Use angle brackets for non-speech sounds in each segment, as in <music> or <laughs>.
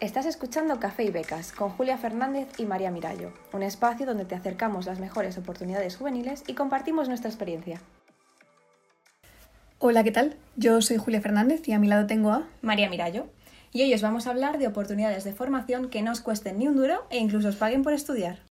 Estás escuchando Café y Becas con Julia Fernández y María Mirallo, un espacio donde te acercamos las mejores oportunidades juveniles y compartimos nuestra experiencia. Hola, ¿qué tal? Yo soy Julia Fernández y a mi lado tengo a María Mirallo. Y hoy os vamos a hablar de oportunidades de formación que no os cuesten ni un duro e incluso os paguen por estudiar.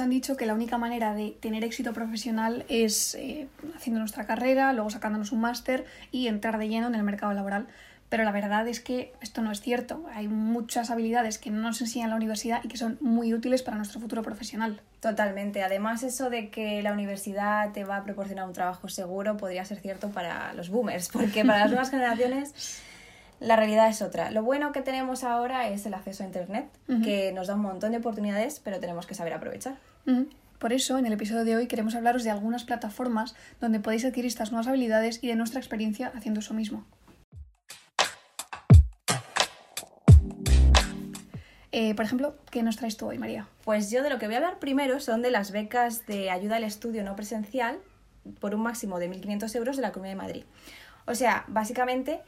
Nos han dicho que la única manera de tener éxito profesional es eh, haciendo nuestra carrera, luego sacándonos un máster y entrar de lleno en el mercado laboral. Pero la verdad es que esto no es cierto. Hay muchas habilidades que no nos enseñan en la universidad y que son muy útiles para nuestro futuro profesional. Totalmente. Además, eso de que la universidad te va a proporcionar un trabajo seguro podría ser cierto para los boomers, porque para las <laughs> nuevas generaciones la realidad es otra. Lo bueno que tenemos ahora es el acceso a Internet, que nos da un montón de oportunidades, pero tenemos que saber aprovechar. Por eso, en el episodio de hoy queremos hablaros de algunas plataformas donde podéis adquirir estas nuevas habilidades y de nuestra experiencia haciendo eso mismo. Eh, por ejemplo, ¿qué nos traes tú hoy, María? Pues yo de lo que voy a hablar primero son de las becas de ayuda al estudio no presencial por un máximo de 1.500 euros de la Comunidad de Madrid. O sea, básicamente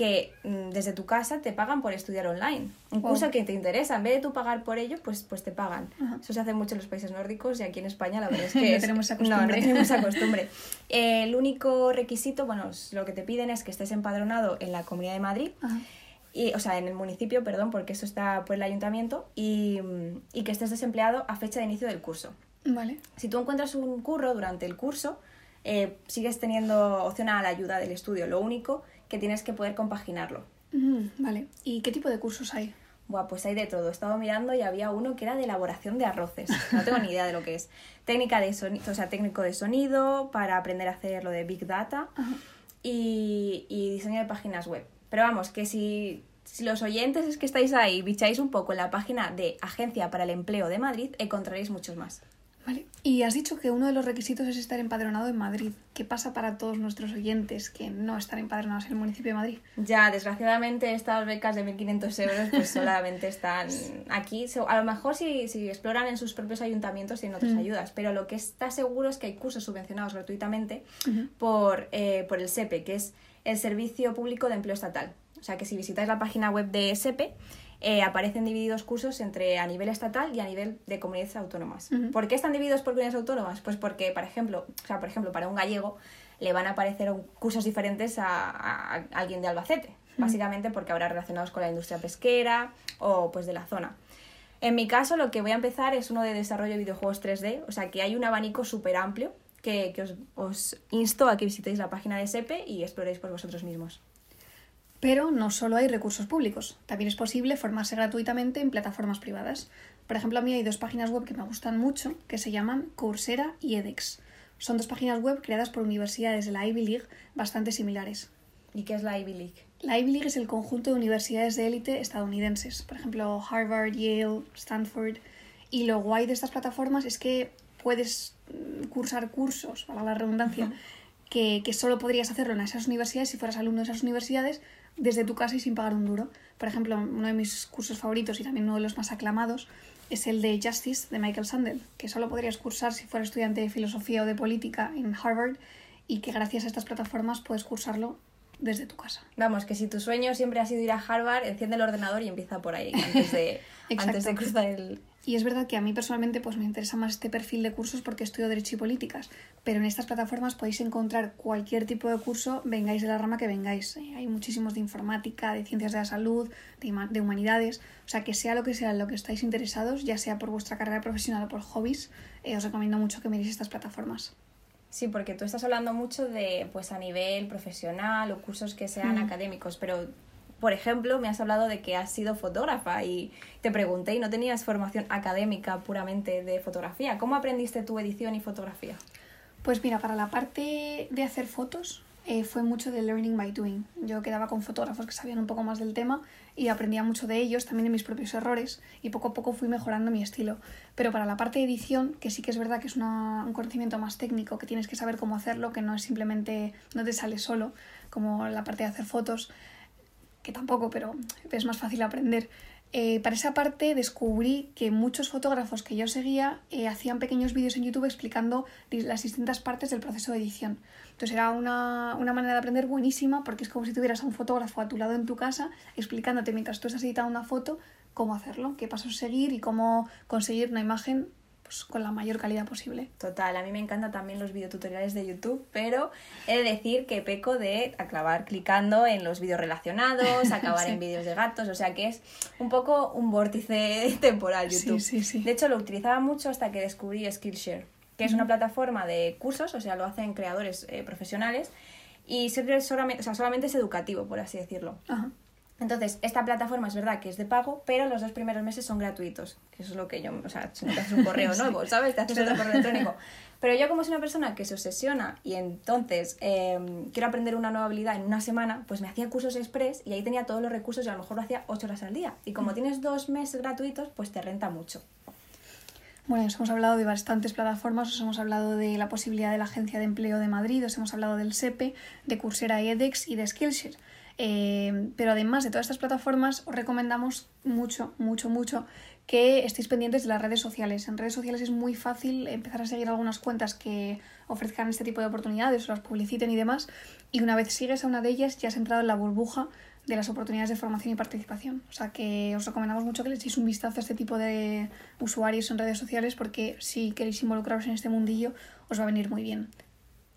que mm, desde tu casa te pagan por estudiar online. Un curso que te interesa, en vez de tú pagar por ello, pues, pues te pagan. Eso se hace mucho en los países nórdicos y aquí en España la verdad es <laughs> que... no, tenemos esa costumbre. no, no tenemos <laughs> esa costumbre. el único requisito, bueno, lo que te piden es que estés empadronado en la Comunidad de Madrid. Y, o sea, en el municipio, perdón, porque eso está por el ayuntamiento, y, y que estés desempleado a fecha de inicio del curso. Vale. Si tú encuentras un curro durante el curso, eh, sigues teniendo opción a la ayuda del estudio. Lo único que tienes que poder compaginarlo. vale. ¿Y qué tipo de cursos hay? Buah, pues hay de todo. He estado mirando y había uno que era de elaboración de arroces. No tengo ni idea de lo que es. <laughs> Técnica de sonido, o sea, técnico de sonido para aprender a hacer lo de Big Data y, y, diseño de páginas web. Pero vamos, que si, si los oyentes es que estáis ahí, bicháis un poco en la página de Agencia para el Empleo de Madrid, encontraréis muchos más. Vale. Y has dicho que uno de los requisitos es estar empadronado en Madrid. ¿Qué pasa para todos nuestros oyentes que no están empadronados en el municipio de Madrid? Ya, desgraciadamente estas becas de 1.500 euros pues <laughs> solamente están aquí. A lo mejor si, si exploran en sus propios ayuntamientos tienen otras ayudas, pero lo que está seguro es que hay cursos subvencionados gratuitamente por, eh, por el SEPE, que es el Servicio Público de Empleo Estatal. O sea que si visitáis la página web de SEPE, eh, aparecen divididos cursos entre a nivel estatal y a nivel de comunidades autónomas. ¿Por qué están divididos por comunidades autónomas? Pues porque, por ejemplo, o sea, por ejemplo, para un gallego le van a aparecer cursos diferentes a, alguien de Albacete, básicamente porque habrá relacionados con la industria pesquera o pues de la zona. En mi caso, lo que voy a empezar es uno de desarrollo de videojuegos 3D, o sea que hay un abanico súper amplio que, os, os, insto a que visitéis la página de SEPE y exploréis por vosotros mismos. Pero no solo hay recursos públicos, también es posible formarse gratuitamente en plataformas privadas. Por ejemplo, a mí hay dos páginas web que me gustan mucho, que se llaman Coursera y edX. Son dos páginas web creadas por universidades de la Ivy League bastante similares. ¿Y qué es la Ivy League? La Ivy League es el conjunto de universidades de élite estadounidenses, por ejemplo Harvard, Yale, Stanford. Y lo guay de estas plataformas es que puedes mm, cursar cursos, para la redundancia, que, que, solo podrías hacerlo en esas universidades si fueras alumno de esas universidades, desde tu casa y sin pagar un duro. Por ejemplo, uno de mis cursos favoritos y también uno de los más aclamados es el de Justice de Michael Sandel, que solo podrías cursar si fueras estudiante de filosofía o de política en Harvard y que gracias a estas plataformas puedes cursarlo desde tu casa. Vamos, que si tu sueño siempre ha sido ir a Harvard, enciende el ordenador y empieza por ahí antes de, <laughs> antes de cruzar el, y es verdad que a mí personalmente pues, me interesa más este perfil de cursos porque estudio Derecho y Políticas, pero en estas plataformas podéis encontrar cualquier tipo de curso, vengáis de la rama que vengáis. Eh, hay muchísimos de informática, de ciencias de la salud, de, humanidades, o sea que sea lo que sea en lo que estáis interesados, ya sea por vuestra carrera profesional o por hobbies, eh, os recomiendo mucho que miréis estas plataformas. Sí, porque tú estás hablando mucho de pues a nivel profesional o cursos que sean mm. académicos, pero por ejemplo, me has hablado de que has sido fotógrafa y te pregunté y no tenías formación académica puramente de fotografía. ¿Cómo aprendiste tu edición y fotografía? Pues mira, para la parte de hacer fotos eh, fue mucho de learning by doing. Yo quedaba con fotógrafos que sabían un poco más del tema y aprendía mucho de ellos, también de mis propios errores y poco a poco fui mejorando mi estilo. Pero para la parte de edición, que sí que es verdad que es un conocimiento más técnico, que tienes que saber cómo hacerlo, que no es simplemente, no te sale solo, como la parte de hacer fotos, que tampoco, pero es más fácil aprender. Eh, para esa parte descubrí que muchos fotógrafos que yo seguía eh, hacían pequeños vídeos en YouTube explicando las distintas partes del proceso de edición. Entonces era una, una, manera de aprender buenísima porque es como si tuvieras a un fotógrafo a tu lado en tu casa explicándote mientras tú estás editando una foto cómo hacerlo, qué pasos seguir y cómo conseguir una imagen pues, con la mayor calidad posible. Total, a mí me encantan también los videotutoriales de YouTube, pero he de decir que peco de acabar clicando en los vídeos relacionados, <laughs> acabar en vídeos de gatos, o sea que es un poco un vórtice <laughs> temporal YouTube. Sí, sí, de hecho, lo utilizaba mucho hasta que descubrí Skillshare, que es una plataforma de cursos, o sea, lo hacen creadores eh, profesionales y siempre solamente, o sea, solamente es educativo, por así decirlo. Ajá. Entonces, esta plataforma es verdad que es de pago, pero los dos primeros meses son gratuitos. Que eso es lo que yo, o sea, si no te haces un correo <laughs> nuevo, ¿sabes? Te haces otro correo electrónico. Pero yo como soy una persona que se obsesiona y entonces em, quiero aprender una nueva habilidad en una semana, pues me hacía cursos express y ahí tenía todos los recursos y a lo mejor lo hacía ocho horas al día. Y como mm. tienes dos meses gratuitos, pues te renta mucho. Bueno, os hemos hablado de bastantes plataformas, os hemos hablado de la posibilidad de la Agencia de Empleo de Madrid, os hemos hablado del SEPE, de Coursera y edX y de Skillshare. Eh, pero además de todas estas plataformas, os recomendamos mucho, mucho, mucho que estéis pendientes de las redes sociales. En redes sociales es muy fácil empezar a seguir algunas cuentas que ofrezcan este tipo de oportunidades o las publiciten y demás. Y una vez sigues a una de ellas, ya has entrado en la burbuja de las oportunidades de formación y participación. O sea que os recomendamos mucho que le echéis un vistazo a este tipo de usuarios en redes sociales porque si queréis involucraros en este mundillo os va a venir muy bien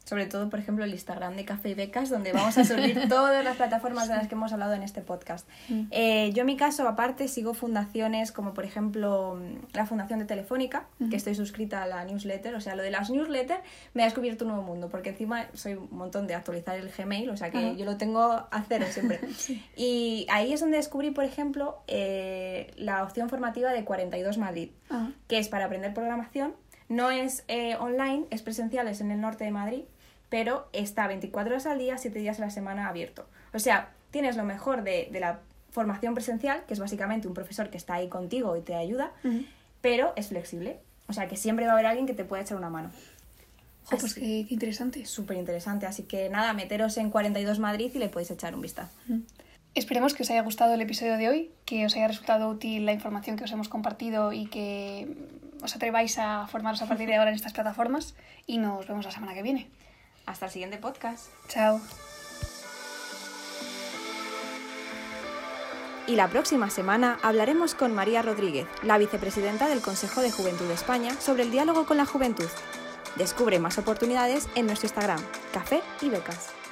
sobre todo, por ejemplo, el Instagram de Café y Becas, donde vamos a subir <laughs> todas las plataformas de las que hemos hablado en este podcast. Mm. Eh, yo, en mi caso, aparte, sigo fundaciones como, por ejemplo, la Fundación de Telefónica, que estoy suscrita a la newsletter. O sea, lo de las newsletters me ha descubierto un nuevo mundo, porque encima soy un montón de actualizar el Gmail, o sea que yo lo tengo a cero siempre. <laughs> Y ahí es donde descubrí, por ejemplo, eh, la opción formativa de 42 Madrid, que es para aprender programación. No es eh, online, es presencial, es en el norte de Madrid pero está 24 horas al día, 7 días a la semana abierto. O sea, tienes lo mejor de, la formación presencial, que es básicamente un profesor que está ahí contigo y te ayuda, pero es flexible. O sea, que siempre va a haber alguien que te pueda echar una mano. pues qué, interesante. Súper interesante. Así que nada, meteros en 42 Madrid y le podéis echar un vistazo. Esperemos que os haya gustado el episodio de hoy, que os haya resultado útil la información que os hemos compartido y que os atreváis a formaros a partir de ahora en estas plataformas. Y nos vemos la semana que viene. Hasta el siguiente podcast. Chao. Y la próxima semana hablaremos con María Rodríguez, la vicepresidenta del Consejo de Juventud de España, sobre el diálogo con la juventud. Descubre más oportunidades en nuestro Instagram, Café y Becas.